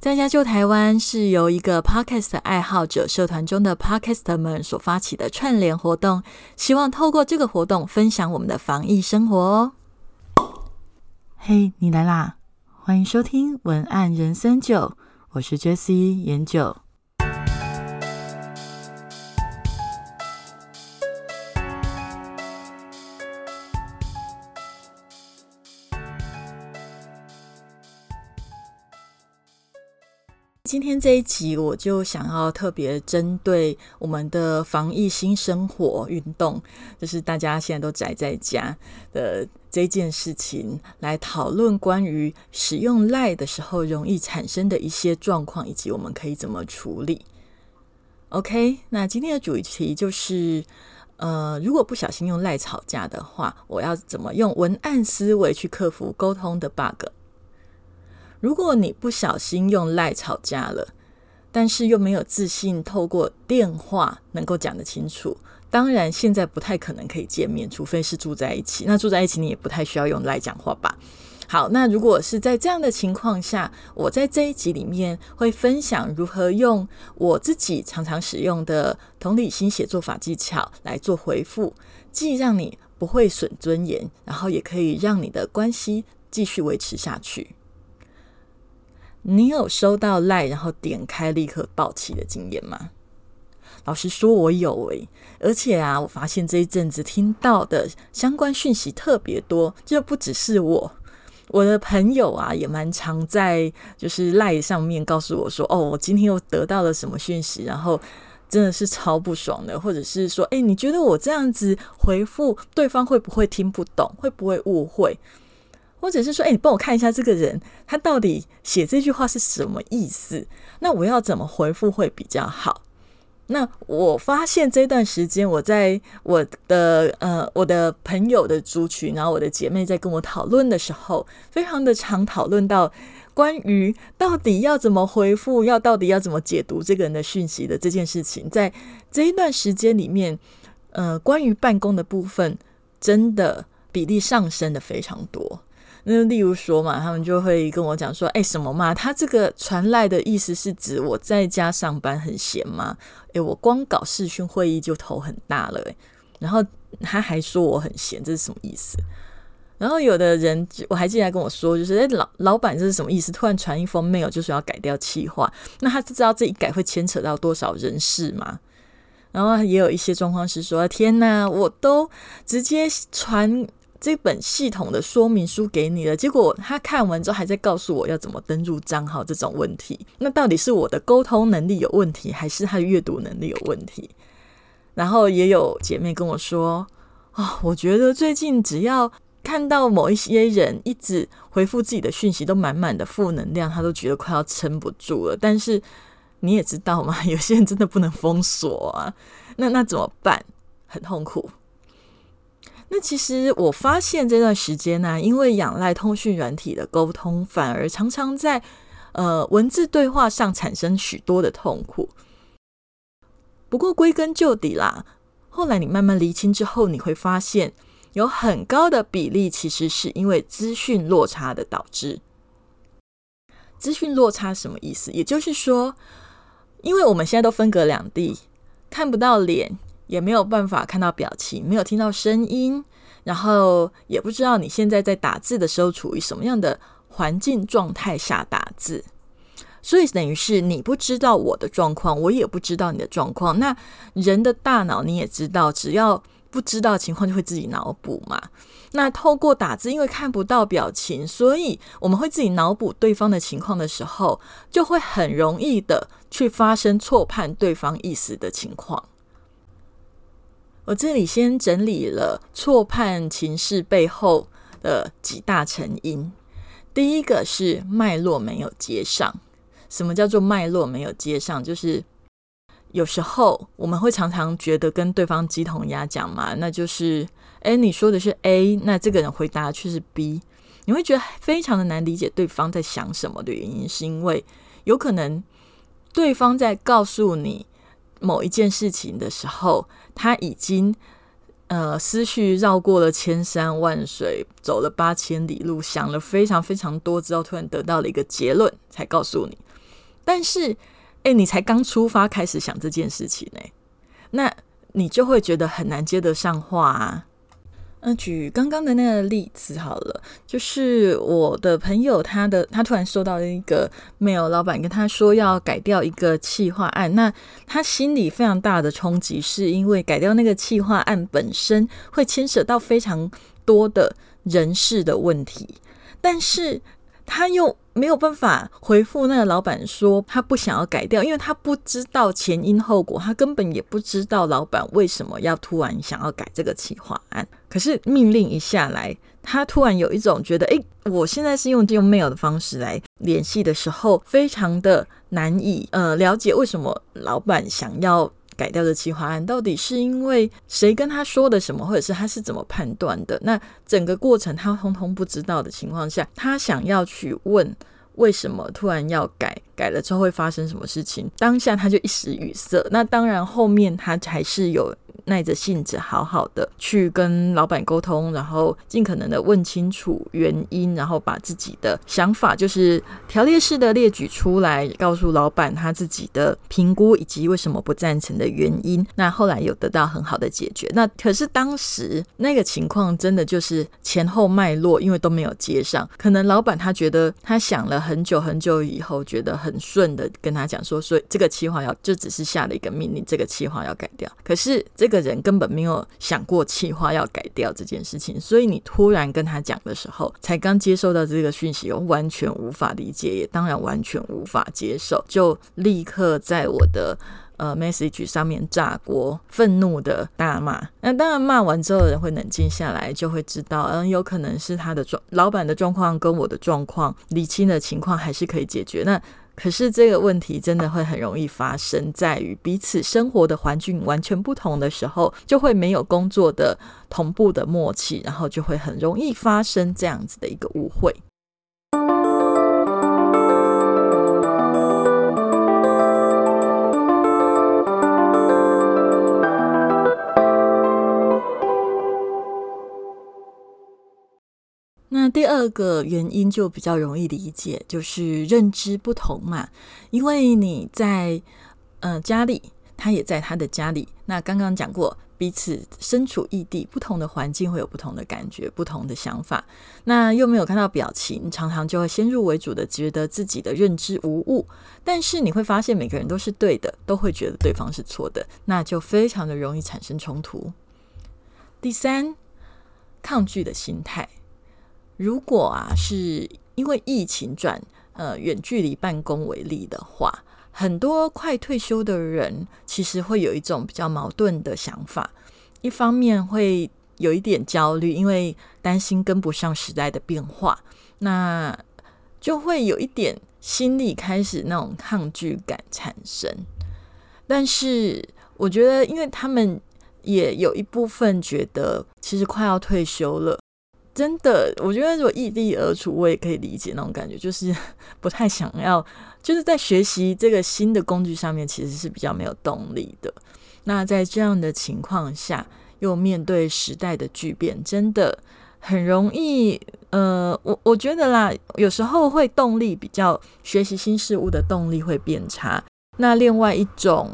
在家救台湾是由一个 Podcast 爱好者社团中的 Podcast 们所发起的串联活动，希望透过这个活动分享我们的防疫生活哦。嘿，你来啦！欢迎收听文案人生九，我是 Jessie 研九。今天这一集，我就想要特别针对我们的防疫新生活运动，就是大家现在都宅在家的这件事情，来讨论关于使用赖的时候容易产生的一些状况，以及我们可以怎么处理。OK，那今天的主题就是，呃，如果不小心用赖吵架的话，我要怎么用文案思维去克服沟通的 bug？如果你不小心用赖吵架了，但是又没有自信透过电话能够讲得清楚，当然现在不太可能可以见面，除非是住在一起。那住在一起你也不太需要用赖讲话吧？好，那如果是在这样的情况下，我在这一集里面会分享如何用我自己常常使用的同理心写作法技巧来做回复，既让你不会损尊严，然后也可以让你的关系继续维持下去。你有收到赖，然后点开立刻爆气的经验吗？老实说，我有诶，而且啊，我发现这一阵子听到的相关讯息特别多，就不只是我，我的朋友啊，也蛮常在就是赖上面告诉我说，哦，我今天又得到了什么讯息，然后真的是超不爽的，或者是说，哎，你觉得我这样子回复对方会不会听不懂，会不会误会？或者是说，哎，你帮我看一下这个人，他到底写这句话是什么意思？那我要怎么回复会比较好？那我发现这段时间，我在我的呃我的朋友的族群，然后我的姐妹在跟我讨论的时候，非常的常讨论到关于到底要怎么回复，要到底要怎么解读这个人的讯息的这件事情，在这一段时间里面，呃，关于办公的部分，真的比例上升的非常多。那例如说嘛，他们就会跟我讲说：“哎，什么嘛？他这个传来的意思是指我在家上班很闲吗？哎，我光搞视讯会议就头很大了。哎，然后他还说我很闲，这是什么意思？然后有的人我还记得跟我说，就是哎，老老板这是什么意思？突然传一封 mail 就说要改掉企划，那他知道这一改会牵扯到多少人事吗？然后也有一些状况是说：天哪，我都直接传。”这本系统的说明书给你了，结果他看完之后还在告诉我要怎么登录账号这种问题，那到底是我的沟通能力有问题，还是他的阅读能力有问题？然后也有姐妹跟我说：“啊，我觉得最近只要看到某一些人一直回复自己的讯息都满满的负能量，他都觉得快要撑不住了。但是你也知道嘛，有些人真的不能封锁啊，那那怎么办？很痛苦。”那其实我发现这段时间呢，因为仰赖通讯软体的沟通，反而常常在呃文字对话上产生许多的痛苦。不过归根究底啦，后来你慢慢厘清之后，你会发现有很高的比例其实是因为资讯落差的导致。资讯落差什么意思？也就是说，因为我们现在都分隔两地，看不到脸。也没有办法看到表情，没有听到声音，然后也不知道你现在在打字的时候处于什么样的环境状态下打字，所以等于是你不知道我的状况，我也不知道你的状况。那人的大脑你也知道，只要不知道情况就会自己脑补嘛。那透过打字，因为看不到表情，所以我们会自己脑补对方的情况的时候，就会很容易的去发生错判对方意思的情况。我这里先整理了错判情势背后的几大成因。第一个是脉络没有接上。什么叫做脉络没有接上？就是有时候我们会常常觉得跟对方鸡同鸭讲嘛，那就是，哎，你说的是 A，那这个人回答却是 B，你会觉得非常的难理解对方在想什么的原因，是因为有可能对方在告诉你某一件事情的时候。他已经呃思绪绕过了千山万水，走了八千里路，想了非常非常多之后，突然得到了一个结论，才告诉你。但是，哎，你才刚出发开始想这件事情呢，那你就会觉得很难接得上话啊。那，举刚刚的那个例子好了，就是我的朋友，他的他突然收到了一个 mail，老板跟他说要改掉一个企划案，那他心里非常大的冲击，是因为改掉那个企划案本身会牵涉到非常多的人事的问题，但是他又。没有办法回复那个老板说他不想要改掉，因为他不知道前因后果，他根本也不知道老板为什么要突然想要改这个企划案。可是命令一下来，他突然有一种觉得，诶，我现在是用用 mail 的方式来联系的时候，非常的难以呃了解为什么老板想要。改掉的企划案到底是因为谁跟他说的什么，或者是他是怎么判断的？那整个过程他通通不知道的情况下，他想要去问为什么突然要改，改了之后会发生什么事情？当下他就一时语塞。那当然后面他还是有。耐着性子，好好的去跟老板沟通，然后尽可能的问清楚原因，然后把自己的想法就是条列式的列举出来，告诉老板他自己的评估以及为什么不赞成的原因。那后来有得到很好的解决。那可是当时那个情况真的就是前后脉络，因为都没有接上。可能老板他觉得他想了很久很久以后，觉得很顺的跟他讲说，所以这个计划要就只是下了一个命令，这个计划要改掉。可是这个。人根本没有想过气话要改掉这件事情，所以你突然跟他讲的时候，才刚接收到这个讯息，完全无法理解，也当然完全无法接受，就立刻在我的呃 message 上面炸锅，愤怒的大骂。那当然骂完之后，人会冷静下来，就会知道，嗯，有可能是他的状老板的状况跟我的状况理清的情况还是可以解决。那可是这个问题真的会很容易发生在于彼此生活的环境完全不同的时候，就会没有工作的同步的默契，然后就会很容易发生这样子的一个误会。二个原因就比较容易理解，就是认知不同嘛。因为你在呃家里，他也在他的家里。那刚刚讲过，彼此身处异地，不同的环境会有不同的感觉、不同的想法。那又没有看到表情，常常就会先入为主的觉得自己的认知无误。但是你会发现，每个人都是对的，都会觉得对方是错的，那就非常的容易产生冲突。第三，抗拒的心态。如果啊，是因为疫情转呃远距离办公为例的话，很多快退休的人其实会有一种比较矛盾的想法，一方面会有一点焦虑，因为担心跟不上时代的变化，那就会有一点心里开始那种抗拒感产生。但是我觉得，因为他们也有一部分觉得，其实快要退休了。真的，我觉得如果异地而处，我也可以理解那种感觉，就是 不太想要，就是在学习这个新的工具上面，其实是比较没有动力的。那在这样的情况下，又面对时代的巨变，真的很容易。呃，我我觉得啦，有时候会动力比较学习新事物的动力会变差。那另外一种，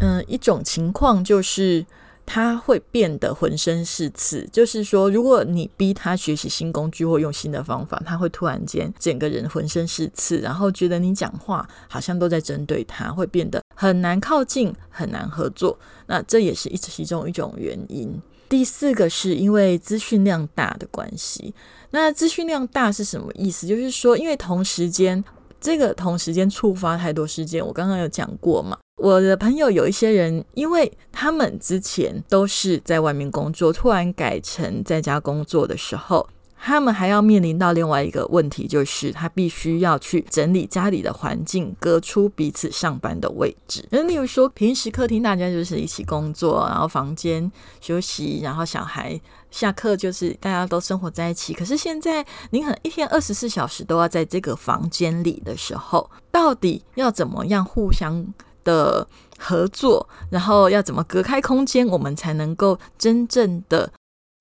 嗯，一种情况就是。他会变得浑身是刺，就是说，如果你逼他学习新工具或用新的方法，他会突然间整个人浑身是刺，然后觉得你讲话好像都在针对他，会变得很难靠近，很难合作。那这也是一其中一种原因。第四个是因为资讯量大的关系。那资讯量大是什么意思？就是说，因为同时间这个同时间触发太多事件，我刚刚有讲过嘛。我的朋友有一些人，因为他们之前都是在外面工作，突然改成在家工作的时候，他们还要面临到另外一个问题，就是他必须要去整理家里的环境，隔出彼此上班的位置。那例如说，平时客厅大家就是一起工作，然后房间休息，然后小孩下课就是大家都生活在一起。可是现在，你可能一天二十四小时都要在这个房间里的时候，到底要怎么样互相？的合作，然后要怎么隔开空间，我们才能够真正的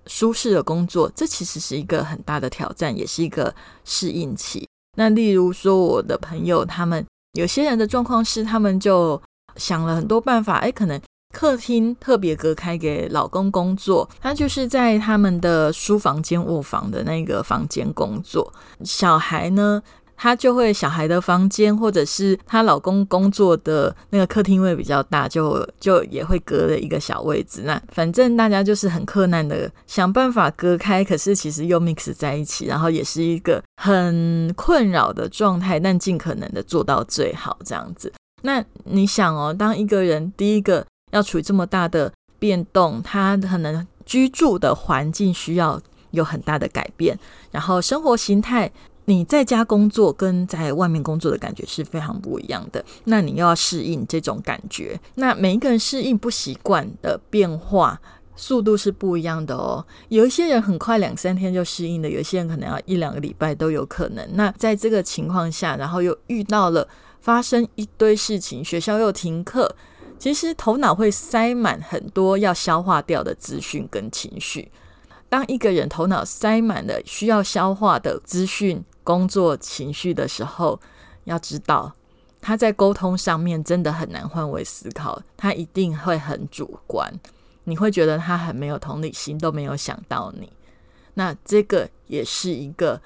舒适的工作？这其实是一个很大的挑战，也是一个适应期。那例如说，我的朋友他们有些人的状况是，他们就想了很多办法，哎，可能客厅特别隔开给老公工作，他就是在他们的书房间、卧房的那个房间工作。小孩呢？她就会小孩的房间，或者是她老公工作的那个客厅位比较大，就就也会隔了一个小位置。那反正大家就是很困难的想办法隔开，可是其实又 mix 在一起，然后也是一个很困扰的状态，但尽可能的做到最好这样子。那你想哦，当一个人第一个要处于这么大的变动，他可能居住的环境需要有很大的改变，然后生活形态。你在家工作跟在外面工作的感觉是非常不一样的，那你又要适应这种感觉，那每一个人适应不习惯的变化速度是不一样的哦。有一些人很快两三天就适应的，有些人可能要一两个礼拜都有可能。那在这个情况下，然后又遇到了发生一堆事情，学校又停课，其实头脑会塞满很多要消化掉的资讯跟情绪。当一个人头脑塞满了需要消化的资讯、工作、情绪的时候，要知道他在沟通上面真的很难换位思考，他一定会很主观，你会觉得他很没有同理心，都没有想到你。那这个也是一个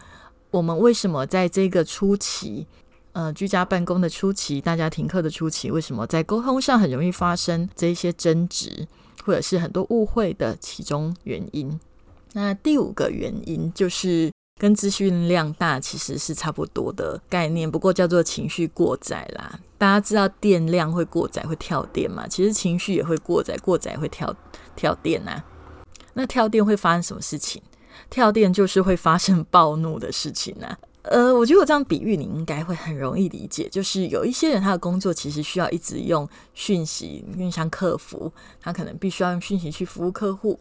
我们为什么在这个初期，呃，居家办公的初期，大家停课的初期，为什么在沟通上很容易发生这些争执，或者是很多误会的其中原因。那第五个原因就是跟资讯量大其实是差不多的概念，不过叫做情绪过载啦。大家知道电量会过载会跳电嘛？其实情绪也会过载，过载会跳跳电呐。那跳电会发生什么事情？跳电就是会发生暴怒的事情呐。呃，我觉得我这样比喻你应该会很容易理解，就是有一些人他的工作其实需要一直用讯息，因为像客服，他可能必须要用讯息去服务客户。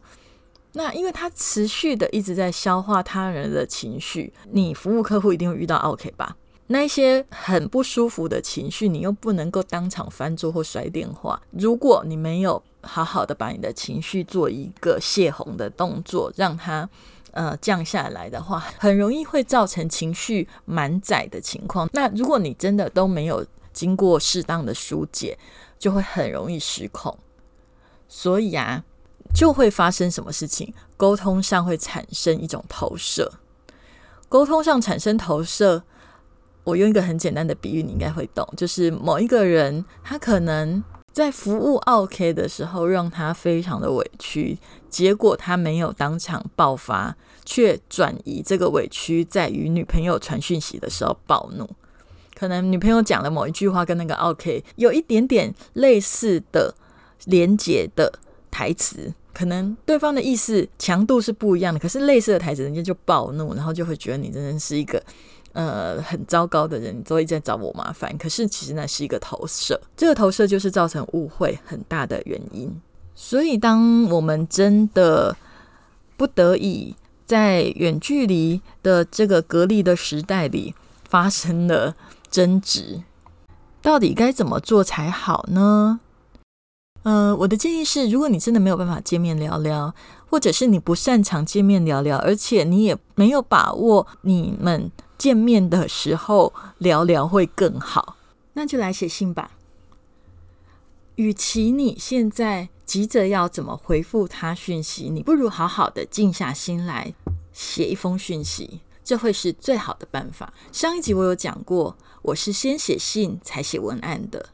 那因为他持续的一直在消化他人的情绪，你服务客户一定会遇到 OK 吧？那一些很不舒服的情绪，你又不能够当场翻桌或摔电话。如果你没有好好的把你的情绪做一个泄洪的动作，让它呃降下来的话，很容易会造成情绪满载的情况。那如果你真的都没有经过适当的疏解，就会很容易失控。所以啊。就会发生什么事情？沟通上会产生一种投射。沟通上产生投射，我用一个很简单的比喻，你应该会懂。就是某一个人，他可能在服务 OK 的时候，让他非常的委屈，结果他没有当场爆发，却转移这个委屈，在与女朋友传讯息的时候暴怒。可能女朋友讲了某一句话，跟那个 OK 有一点点类似的连结的台词。可能对方的意思强度是不一样的，可是类似的台词，人家就暴怒，然后就会觉得你真的是一个呃很糟糕的人，你都会在找我麻烦。可是其实那是一个投射，这个投射就是造成误会很大的原因。所以当我们真的不得已在远距离的这个隔离的时代里发生了争执，到底该怎么做才好呢？呃，我的建议是，如果你真的没有办法见面聊聊，或者是你不擅长见面聊聊，而且你也没有把握你们见面的时候聊聊会更好，那就来写信吧。与其你现在急着要怎么回复他讯息，你不如好好的静下心来写一封讯息，这会是最好的办法。上一集我有讲过，我是先写信才写文案的。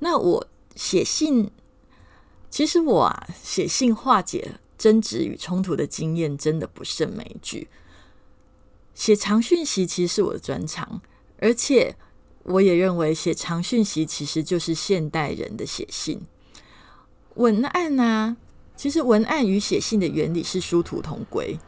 那我写信。其实我啊，写信化解争执与冲突的经验真的不胜枚举。写长讯息其实是我的专长，而且我也认为写长讯息其实就是现代人的写信。文案呢，其实文案与写信的原理是殊途同归。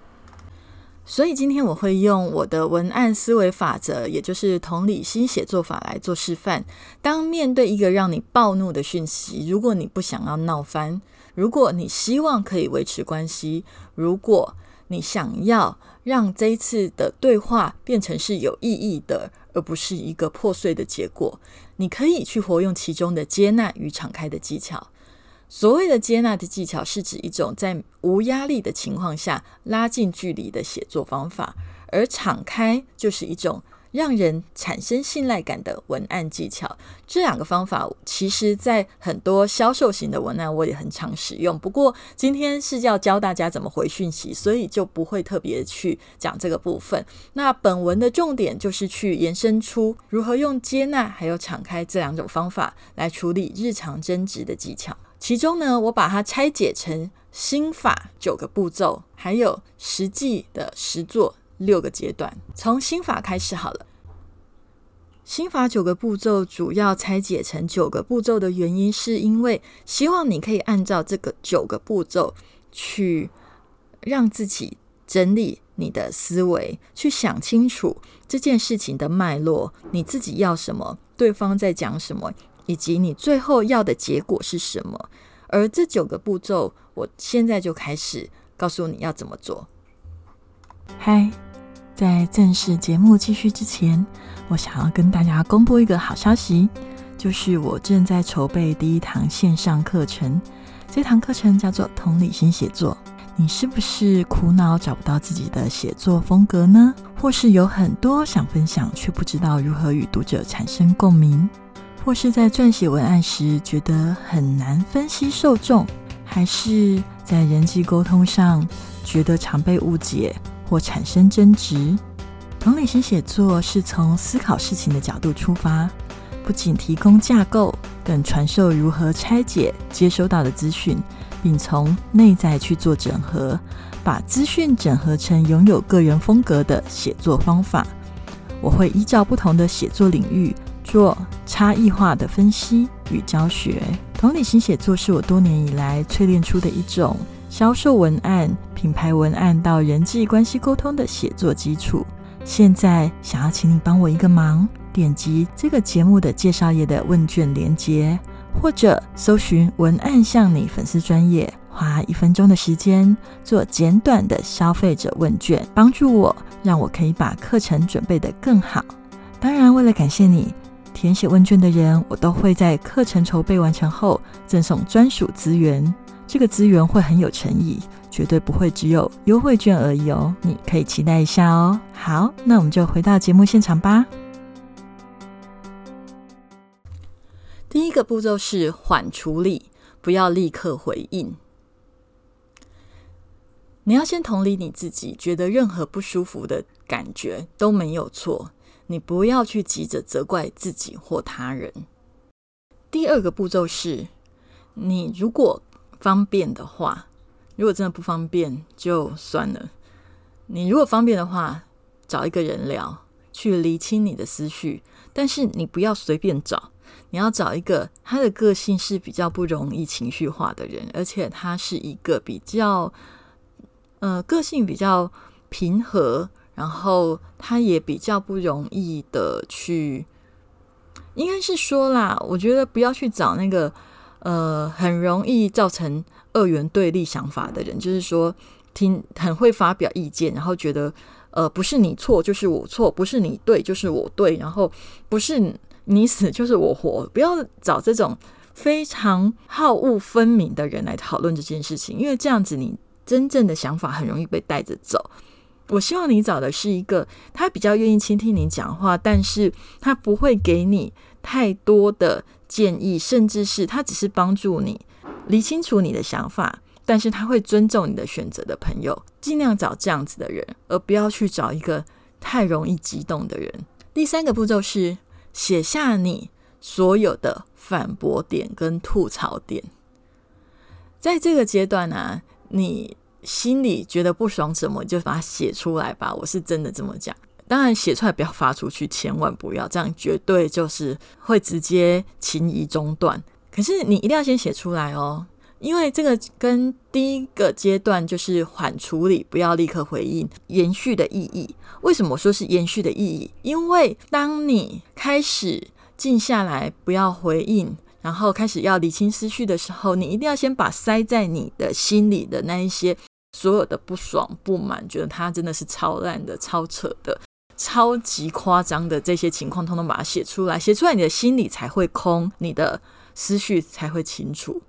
所以今天我会用我的文案思维法则，也就是同理心写作法来做示范。当面对一个让你暴怒的讯息，如果你不想要闹翻，如果你希望可以维持关系，如果你想要让这一次的对话变成是有意义的，而不是一个破碎的结果，你可以去活用其中的接纳与敞开的技巧。所谓的接纳的技巧，是指一种在无压力的情况下拉近距离的写作方法；而敞开就是一种让人产生信赖感的文案技巧。这两个方法，其实在很多销售型的文案我也很常使用。不过今天是要教大家怎么回讯息，所以就不会特别去讲这个部分。那本文的重点就是去延伸出如何用接纳还有敞开这两种方法来处理日常争执的技巧。其中呢，我把它拆解成心法九个步骤，还有实际的实做六个阶段。从心法开始好了。心法九个步骤主要拆解成九个步骤的原因，是因为希望你可以按照这个九个步骤去让自己整理你的思维，去想清楚这件事情的脉络，你自己要什么，对方在讲什么。以及你最后要的结果是什么？而这九个步骤，我现在就开始告诉你要怎么做。嗨，在正式节目继续之前，我想要跟大家公布一个好消息，就是我正在筹备第一堂线上课程。这堂课程叫做《同理心写作》。你是不是苦恼找不到自己的写作风格呢？或是有很多想分享，却不知道如何与读者产生共鸣？或是在撰写文案时觉得很难分析受众，还是在人际沟通上觉得常被误解或产生争执？同理心写作是从思考事情的角度出发，不仅提供架构，更传授如何拆解接收到的资讯，并从内在去做整合，把资讯整合成拥有个人风格的写作方法。我会依照不同的写作领域。做差异化的分析与教学，同理心写作是我多年以来淬炼出的一种销售文案、品牌文案到人际关系沟通的写作基础。现在想要请你帮我一个忙，点击这个节目的介绍页的问卷连接，或者搜寻文案向你粉丝专业，花一分钟的时间做简短的消费者问卷，帮助我，让我可以把课程准备得更好。当然，为了感谢你。填写问卷的人，我都会在课程筹备完成后赠送专属资源。这个资源会很有诚意，绝对不会只有优惠券而已哦。你可以期待一下哦。好，那我们就回到节目现场吧。第一个步骤是缓处理，不要立刻回应。你要先同理你自己，觉得任何不舒服的感觉都没有错。你不要去急着责怪自己或他人。第二个步骤是，你如果方便的话，如果真的不方便就算了。你如果方便的话，找一个人聊，去理清你的思绪。但是你不要随便找，你要找一个他的个性是比较不容易情绪化的人，而且他是一个比较，呃，个性比较平和。然后他也比较不容易的去，应该是说啦，我觉得不要去找那个呃很容易造成二元对立想法的人，就是说听很会发表意见，然后觉得呃不是你错就是我错，不是你对就是我对，然后不是你死就是我活，不要找这种非常好恶分明的人来讨论这件事情，因为这样子你真正的想法很容易被带着走。我希望你找的是一个他比较愿意倾听你讲话，但是他不会给你太多的建议，甚至是他只是帮助你理清楚你的想法，但是他会尊重你的选择的朋友。尽量找这样子的人，而不要去找一个太容易激动的人。第三个步骤是写下你所有的反驳点跟吐槽点。在这个阶段呢，你。心里觉得不爽什么，就把它写出来吧。我是真的这么讲。当然，写出来不要发出去，千万不要这样，绝对就是会直接情谊中断。可是你一定要先写出来哦，因为这个跟第一个阶段就是缓处理，不要立刻回应，延续的意义。为什么说是延续的意义？因为当你开始静下来，不要回应。然后开始要理清思绪的时候，你一定要先把塞在你的心里的那一些。所有的不爽、不满，觉得他真的是超烂的、超扯的、超级夸张的这些情况，通通把它写出来，写出来，你的心里才会空，你的思绪才会清楚。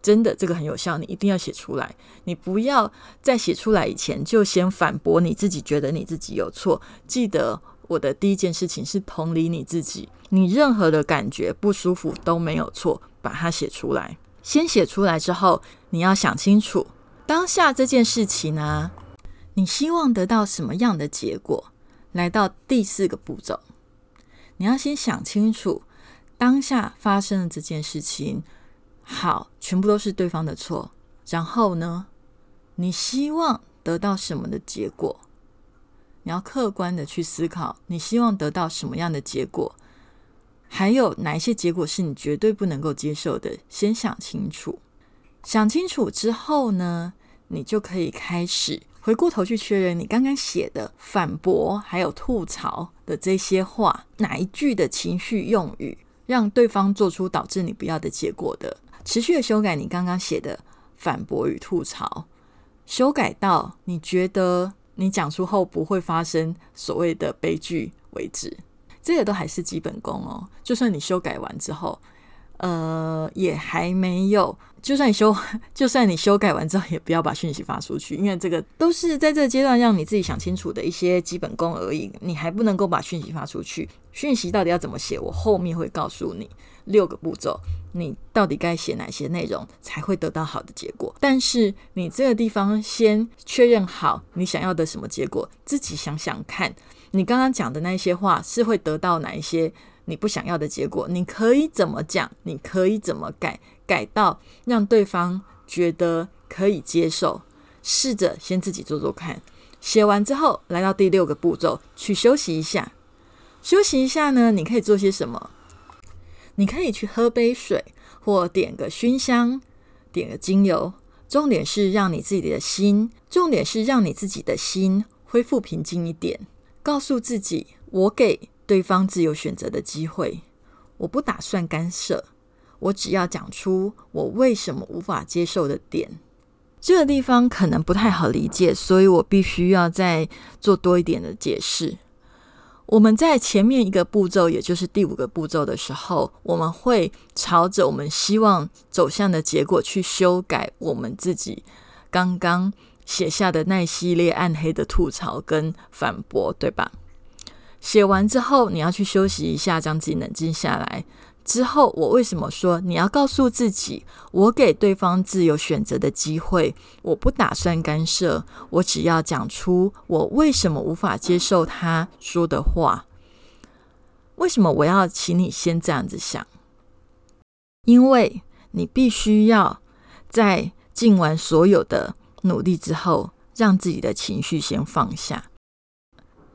真的，这个很有效，你一定要写出来。你不要在写出来以前就先反驳你自己，觉得你自己有错。记得我的第一件事情是同理你自己，你任何的感觉不舒服都没有错，把它写出来。先写出来之后，你要想清楚当下这件事情呢，你希望得到什么样的结果？来到第四个步骤，你要先想清楚当下发生的这件事情，好，全部都是对方的错。然后呢，你希望得到什么的结果？你要客观的去思考，你希望得到什么样的结果？还有哪一些结果是你绝对不能够接受的？先想清楚。想清楚之后呢，你就可以开始回过头去确认你刚刚写的反驳还有吐槽的这些话，哪一句的情绪用语让对方做出导致你不要的结果的？持续的修改你刚刚写的反驳与吐槽，修改到你觉得。你讲出后不会发生所谓的悲剧为止，这个都还是基本功哦。就算你修改完之后，呃，也还没有。就算你修，就算你修改完之后，也不要把讯息发出去，因为这个都是在这个阶段让你自己想清楚的一些基本功而已。你还不能够把讯息发出去。讯息到底要怎么写，我后面会告诉你六个步骤。你到底该写哪些内容才会得到好的结果？但是你这个地方先确认好你想要的什么结果，自己想想看，你刚刚讲的那些话是会得到哪一些你不想要的结果？你可以怎么讲？你可以怎么改？改到让对方觉得可以接受？试着先自己做做看。写完之后，来到第六个步骤，去休息一下。休息一下呢，你可以做些什么？你可以去喝杯水，或点个熏香，点个精油。重点是让你自己的心，重点是让你自己的心恢复平静一点。告诉自己，我给对方自由选择的机会，我不打算干涉，我只要讲出我为什么无法接受的点。这个地方可能不太好理解，所以我必须要再做多一点的解释。我们在前面一个步骤，也就是第五个步骤的时候，我们会朝着我们希望走向的结果去修改我们自己刚刚写下的那系列暗黑的吐槽跟反驳，对吧？写完之后，你要去休息一下，让自己冷静下来。之后，我为什么说你要告诉自己，我给对方自由选择的机会，我不打算干涉，我只要讲出我为什么无法接受他说的话。为什么我要请你先这样子想？因为你必须要在尽完所有的努力之后，让自己的情绪先放下。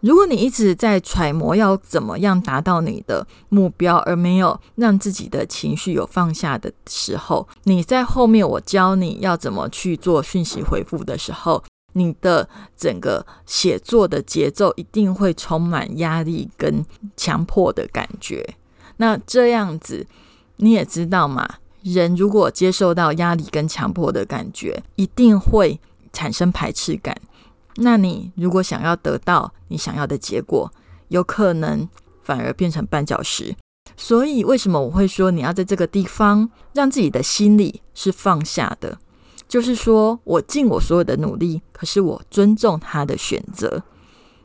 如果你一直在揣摩要怎么样达到你的目标，而没有让自己的情绪有放下的时候，你在后面我教你要怎么去做讯息回复的时候，你的整个写作的节奏一定会充满压力跟强迫的感觉。那这样子你也知道嘛，人如果接受到压力跟强迫的感觉，一定会产生排斥感。那你如果想要得到你想要的结果，有可能反而变成绊脚石。所以，为什么我会说你要在这个地方让自己的心里是放下的？就是说我尽我所有的努力，可是我尊重他的选择。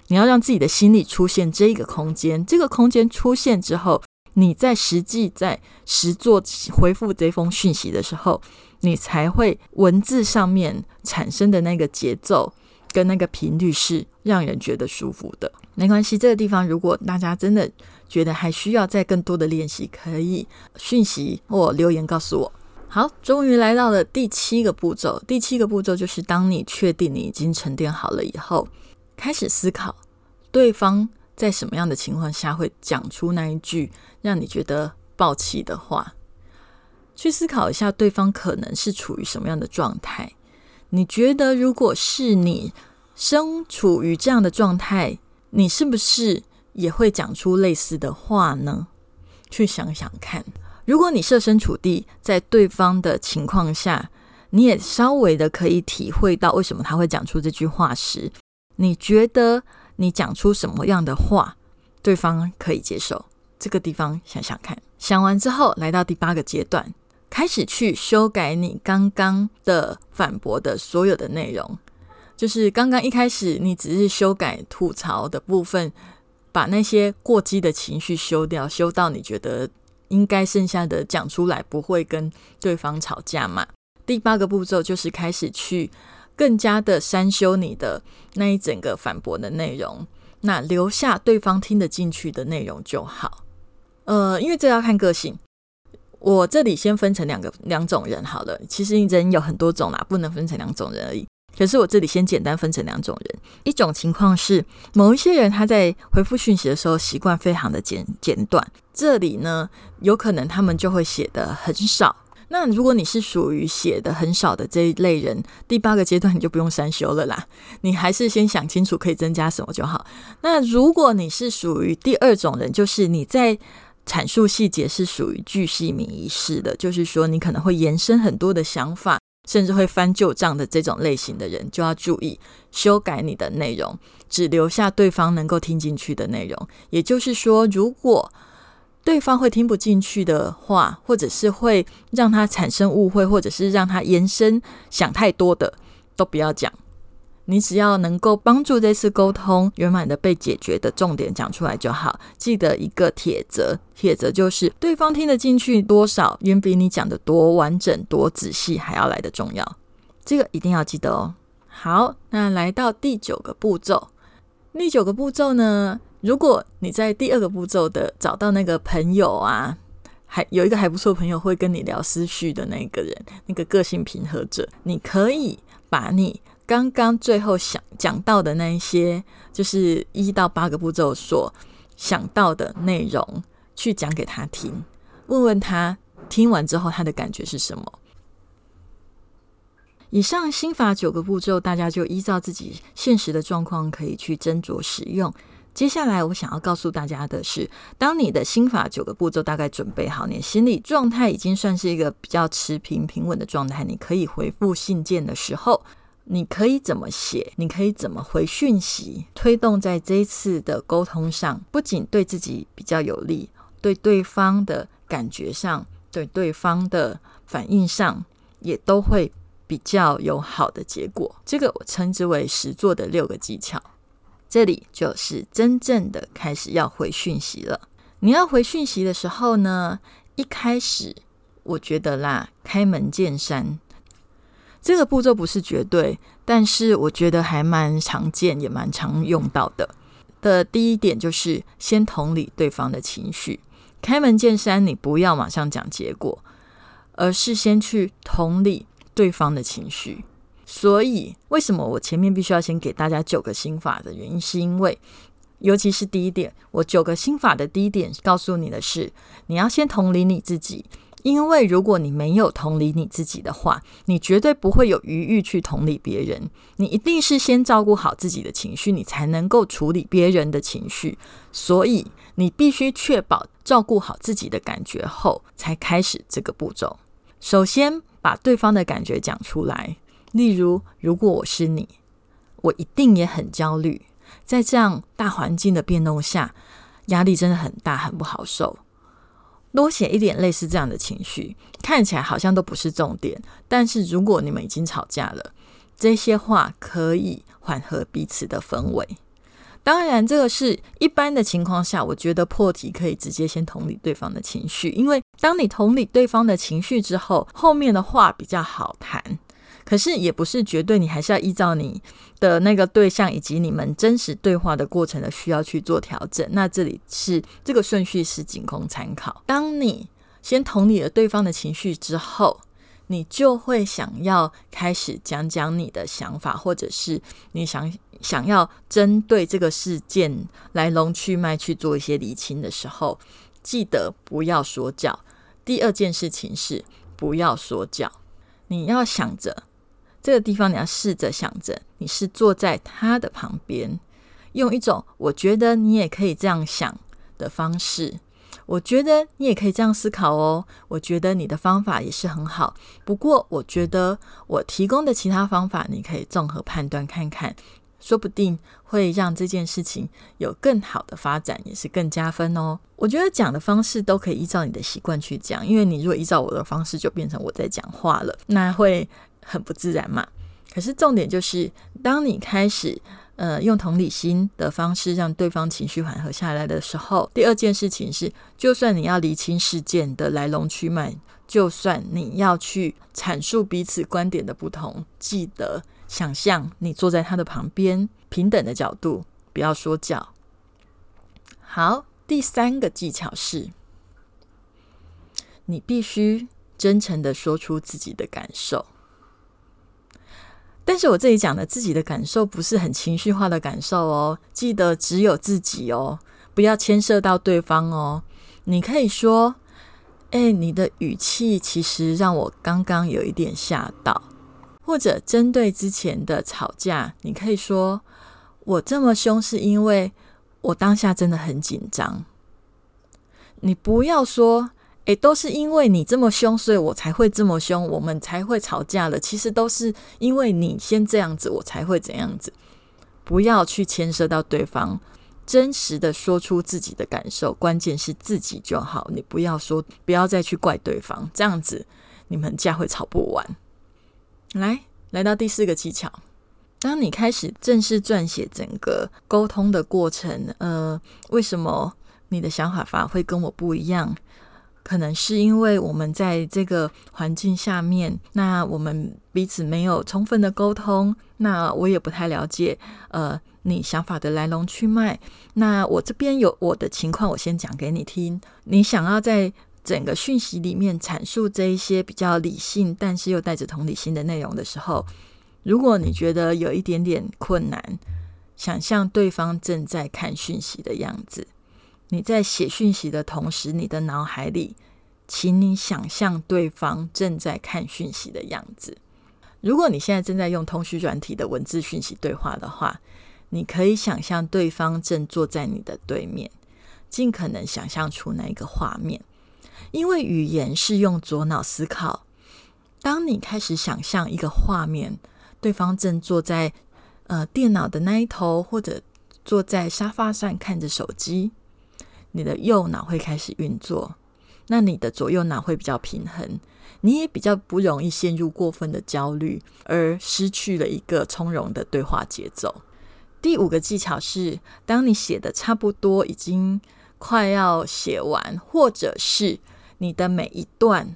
你要让自己的心里出现这个空间，这个空间出现之后，你在实际在实做回复这封讯息的时候，你才会文字上面产生的那个节奏。跟那个频率是让人觉得舒服的，没关系。这个地方如果大家真的觉得还需要再更多的练习，可以讯息或留言告诉我。好，终于来到了第七个步骤。第七个步骤就是当你确定你已经沉淀好了以后，开始思考对方在什么样的情况下会讲出那一句让你觉得暴气的话，去思考一下对方可能是处于什么样的状态。你觉得，如果是你身处于这样的状态，你是不是也会讲出类似的话呢？去想想看，如果你设身处地在对方的情况下，你也稍微的可以体会到为什么他会讲出这句话时，你觉得你讲出什么样的话，对方可以接受？这个地方想想看，想完之后，来到第八个阶段。开始去修改你刚刚的反驳的所有的内容，就是刚刚一开始你只是修改吐槽的部分，把那些过激的情绪修掉，修到你觉得应该剩下的讲出来，不会跟对方吵架嘛。第八个步骤就是开始去更加的删修你的那一整个反驳的内容，那留下对方听得进去的内容就好。呃，因为这要看个性。我这里先分成两个两种人好了，其实人有很多种啦，不能分成两种人而已。可是我这里先简单分成两种人，一种情况是某一些人他在回复讯息的时候习惯非常的简简短，这里呢有可能他们就会写的很少。那如果你是属于写的很少的这一类人，第八个阶段你就不用删修了啦，你还是先想清楚可以增加什么就好。那如果你是属于第二种人，就是你在阐述细节是属于巨细靡遗式的，就是说你可能会延伸很多的想法，甚至会翻旧账的这种类型的人，就要注意修改你的内容，只留下对方能够听进去的内容。也就是说，如果对方会听不进去的话，或者是会让他产生误会，或者是让他延伸想太多的，都不要讲。你只要能够帮助这次沟通圆满的被解决的重点讲出来就好。记得一个铁则，铁则就是对方听得进去多少，远比你讲的多完整、多仔细还要来的重要。这个一定要记得哦。好，那来到第九个步骤。第九个步骤呢，如果你在第二个步骤的找到那个朋友啊，还有一个还不错朋友会跟你聊思绪的那个人，那个个性平和者，你可以把你。刚刚最后想讲到的那一些，就是一到八个步骤所想到的内容，去讲给他听，问问他听完之后他的感觉是什么。以上心法九个步骤，大家就依照自己现实的状况可以去斟酌使用。接下来我想要告诉大家的是，当你的心法九个步骤大概准备好，你心理状态已经算是一个比较持平平稳的状态，你可以回复信件的时候。你可以怎么写？你可以怎么回讯息？推动在这一次的沟通上，不仅对自己比较有利，对对方的感觉上，对对方的反应上，也都会比较有好的结果。这个我称之为实作的六个技巧。这里就是真正的开始要回讯息了。你要回讯息的时候呢，一开始我觉得啦，开门见山。这个步骤不是绝对，但是我觉得还蛮常见，也蛮常用到的。的第一点就是先同理对方的情绪，开门见山，你不要马上讲结果，而是先去同理对方的情绪。所以，为什么我前面必须要先给大家九个心法的原因，是因为，尤其是第一点，我九个心法的第一点告诉你的是，你要先同理你自己。因为如果你没有同理你自己的话，你绝对不会有余欲去同理别人。你一定是先照顾好自己的情绪，你才能够处理别人的情绪。所以你必须确保照顾好自己的感觉后，才开始这个步骤。首先把对方的感觉讲出来，例如，如果我是你，我一定也很焦虑。在这样大环境的变动下，压力真的很大，很不好受。多写一点类似这样的情绪，看起来好像都不是重点。但是如果你们已经吵架了，这些话可以缓和彼此的氛围。当然，这个是一般的情况下，我觉得破题可以直接先同理对方的情绪，因为当你同理对方的情绪之后，后面的话比较好谈。可是也不是绝对，你还是要依照你的那个对象以及你们真实对话的过程的需要去做调整。那这里是这个顺序是仅供参考。当你先同理了对方的情绪之后，你就会想要开始讲讲你的想法，或者是你想想要针对这个事件来龙去脉去做一些理清的时候，记得不要说教。第二件事情是不要说教，你要想着。这个地方你要试着想着，你是坐在他的旁边，用一种我觉得你也可以这样想的方式。我觉得你也可以这样思考哦。我觉得你的方法也是很好，不过我觉得我提供的其他方法，你可以综合判断看看，说不定会让这件事情有更好的发展，也是更加分哦。我觉得讲的方式都可以依照你的习惯去讲，因为你如果依照我的方式，就变成我在讲话了，那会。很不自然嘛？可是重点就是，当你开始呃，用同理心的方式让对方情绪缓和下来的时候，第二件事情是，就算你要厘清事件的来龙去脉，就算你要去阐述彼此观点的不同，记得想象你坐在他的旁边，平等的角度，不要说教。好，第三个技巧是，你必须真诚的说出自己的感受。但是我这里讲的自己的感受不是很情绪化的感受哦，记得只有自己哦，不要牵涉到对方哦。你可以说：“哎，你的语气其实让我刚刚有一点吓到。”或者针对之前的吵架，你可以说：“我这么凶是因为我当下真的很紧张。”你不要说。诶，都是因为你这么凶，所以我才会这么凶，我们才会吵架了。其实都是因为你先这样子，我才会怎样子。不要去牵涉到对方，真实的说出自己的感受，关键是自己就好。你不要说，不要再去怪对方，这样子你们架会吵不完。来，来到第四个技巧，当你开始正式撰写整个沟通的过程，呃，为什么你的想法法会跟我不一样？可能是因为我们在这个环境下面，那我们彼此没有充分的沟通，那我也不太了解，呃，你想法的来龙去脉。那我这边有我的情况，我先讲给你听。你想要在整个讯息里面阐述这一些比较理性，但是又带着同理心的内容的时候，如果你觉得有一点点困难，想象对方正在看讯息的样子。你在写讯息的同时，你的脑海里，请你想象对方正在看讯息的样子。如果你现在正在用通讯软体的文字讯息对话的话，你可以想象对方正坐在你的对面，尽可能想象出那一个画面。因为语言是用左脑思考，当你开始想象一个画面，对方正坐在呃电脑的那一头，或者坐在沙发上看着手机。你的右脑会开始运作，那你的左右脑会比较平衡，你也比较不容易陷入过分的焦虑，而失去了一个从容的对话节奏。第五个技巧是，当你写的差不多，已经快要写完，或者是你的每一段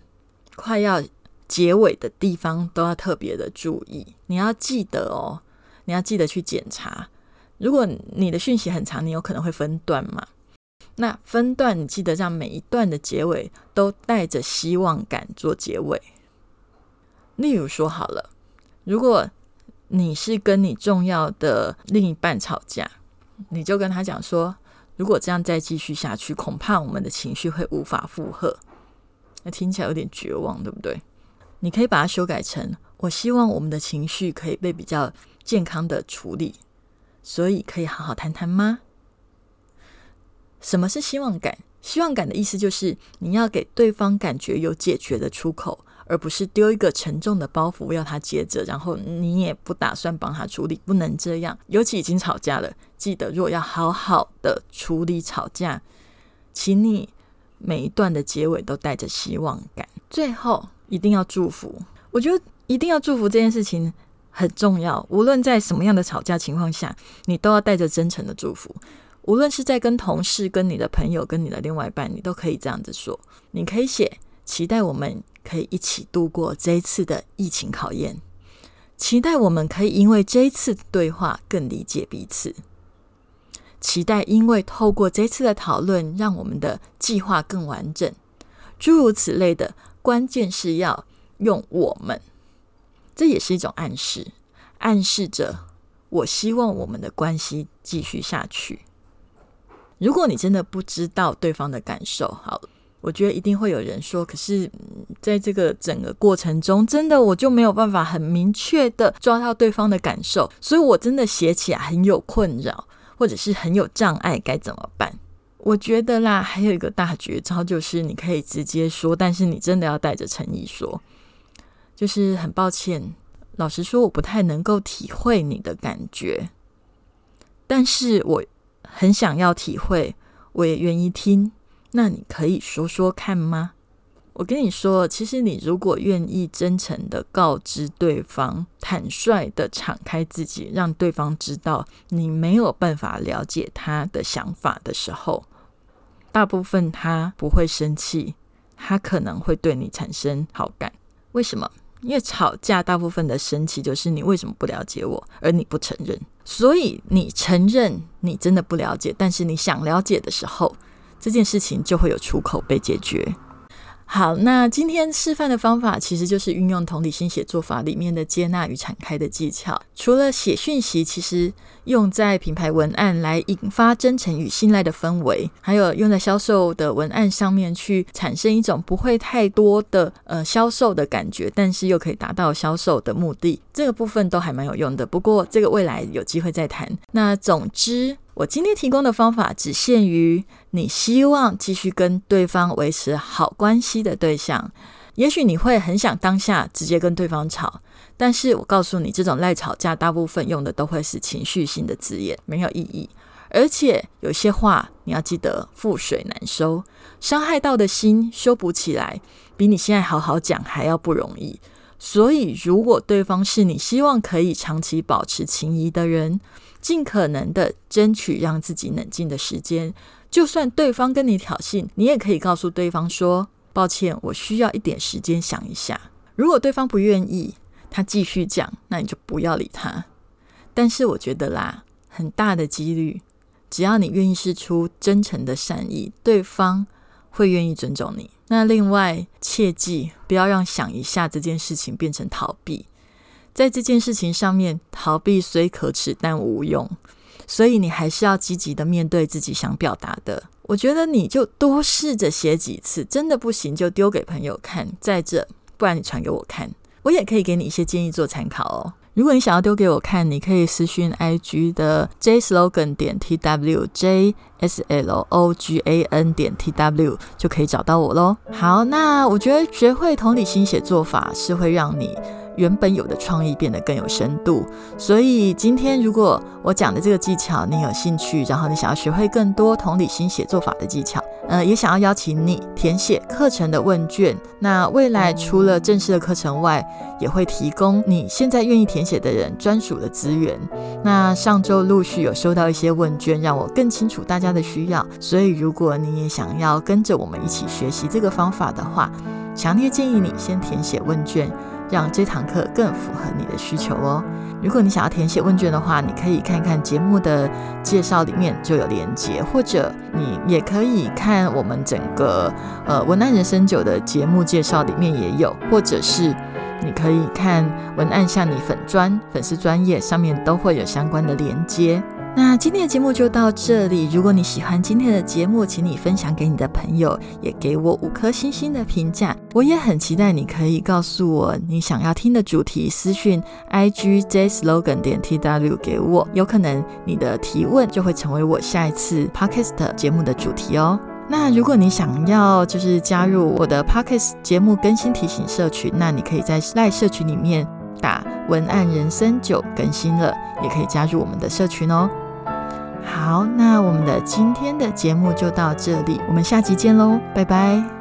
快要结尾的地方，都要特别的注意。你要记得哦，你要记得去检查。如果你的讯息很长，你有可能会分段嘛。那分段，你记得让每一段的结尾都带着希望感做结尾。例如说，好了，如果你是跟你重要的另一半吵架，你就跟他讲说：如果这样再继续下去，恐怕我们的情绪会无法负荷。那听起来有点绝望，对不对？你可以把它修改成：我希望我们的情绪可以被比较健康的处理，所以可以好好谈谈吗？什么是希望感？希望感的意思就是你要给对方感觉有解决的出口，而不是丢一个沉重的包袱要他接着，然后你也不打算帮他处理。不能这样，尤其已经吵架了，记得如果要好好的处理吵架，请你每一段的结尾都带着希望感，最后一定要祝福。我觉得一定要祝福这件事情很重要，无论在什么样的吵架情况下，你都要带着真诚的祝福。无论是在跟同事、跟你的朋友、跟你的另外一半，你都可以这样子说。你可以写期待我们可以一起度过这一次的疫情考验，期待我们可以因为这一次对话更理解彼此，期待因为透过这次的讨论，让我们的计划更完整。诸如此类的，关键是要用我们，这也是一种暗示，暗示着我希望我们的关系继续下去。如果你真的不知道对方的感受，好，我觉得一定会有人说，可是在这个整个过程中，真的我就没有办法很明确的抓到对方的感受，所以我真的写起来很有困扰，或者是很有障碍，该怎么办？我觉得啦，还有一个大绝招，就是你可以直接说，但是你真的要带着诚意说，就是很抱歉，老实说，我不太能够体会你的感觉，但是我。很想要体会，我也愿意听。那你可以说说看吗？我跟你说，其实你如果愿意真诚的告知对方，坦率的敞开自己，让对方知道你没有办法了解他的想法的时候，大部分他不会生气，他可能会对你产生好感。为什么？因为吵架大部分的生气就是你为什么不了解我，而你不承认。所以你承认你真的不了解，但是你想了解的时候，这件事情就会有出口被解决。好，那今天示范的方法其实就是运用同理心写作法里面的接纳与敞开的技巧。除了写讯息，其实用在品牌文案来引发真诚与信赖的氛围，还有用在销售的文案上面去产生一种不会太多的呃销售的感觉，但是又可以达到销售的目的，这个部分都还蛮有用的。不过这个未来有机会再谈。那总之。我今天提供的方法只限于你希望继续跟对方维持好关系的对象。也许你会很想当下直接跟对方吵，但是我告诉你，这种赖吵架大部分用的都会是情绪性的字眼，没有意义。而且有些话你要记得覆水难收，伤害到的心修补起来，比你现在好好讲还要不容易。所以，如果对方是你希望可以长期保持情谊的人，尽可能的争取让自己冷静的时间，就算对方跟你挑衅，你也可以告诉对方说：“抱歉，我需要一点时间想一下。”如果对方不愿意，他继续讲，那你就不要理他。但是我觉得啦，很大的几率，只要你愿意试出真诚的善意，对方会愿意尊重你。那另外，切记不要让想一下这件事情变成逃避。在这件事情上面，逃避虽可耻，但无用。所以你还是要积极的面对自己想表达的。我觉得你就多试着写几次，真的不行就丢给朋友看。在这，不然你传给我看，我也可以给你一些建议做参考哦。如果你想要丢给我看，你可以私讯 IG 的 J Slogan 点 T W J S L O G A N 点 T W 就可以找到我喽。好，那我觉得学会同理心写作法是会让你。原本有的创意变得更有深度，所以今天如果我讲的这个技巧你有兴趣，然后你想要学会更多同理心写作法的技巧，呃，也想要邀请你填写课程的问卷。那未来除了正式的课程外，也会提供你现在愿意填写的人专属的资源。那上周陆续有收到一些问卷，让我更清楚大家的需要，所以如果你也想要跟着我们一起学习这个方法的话，强烈建议你先填写问卷。让这堂课更符合你的需求哦。如果你想要填写问卷的话，你可以看看节目的介绍里面就有连接，或者你也可以看我们整个呃文案人生九的节目介绍里面也有，或者是你可以看文案向你粉专粉丝专业上面都会有相关的连接。那今天的节目就到这里。如果你喜欢今天的节目，请你分享给你的朋友，也给我五颗星星的评价。我也很期待你可以告诉我你想要听的主题，私讯 i g j slogan 点 t w 给我，有可能你的提问就会成为我下一次 podcast 节目的主题哦。那如果你想要就是加入我的 podcast 节目更新提醒社群，那你可以在赖社群里面打文案人生就更新了，也可以加入我们的社群哦。好，那我们的今天的节目就到这里，我们下集见喽，拜拜。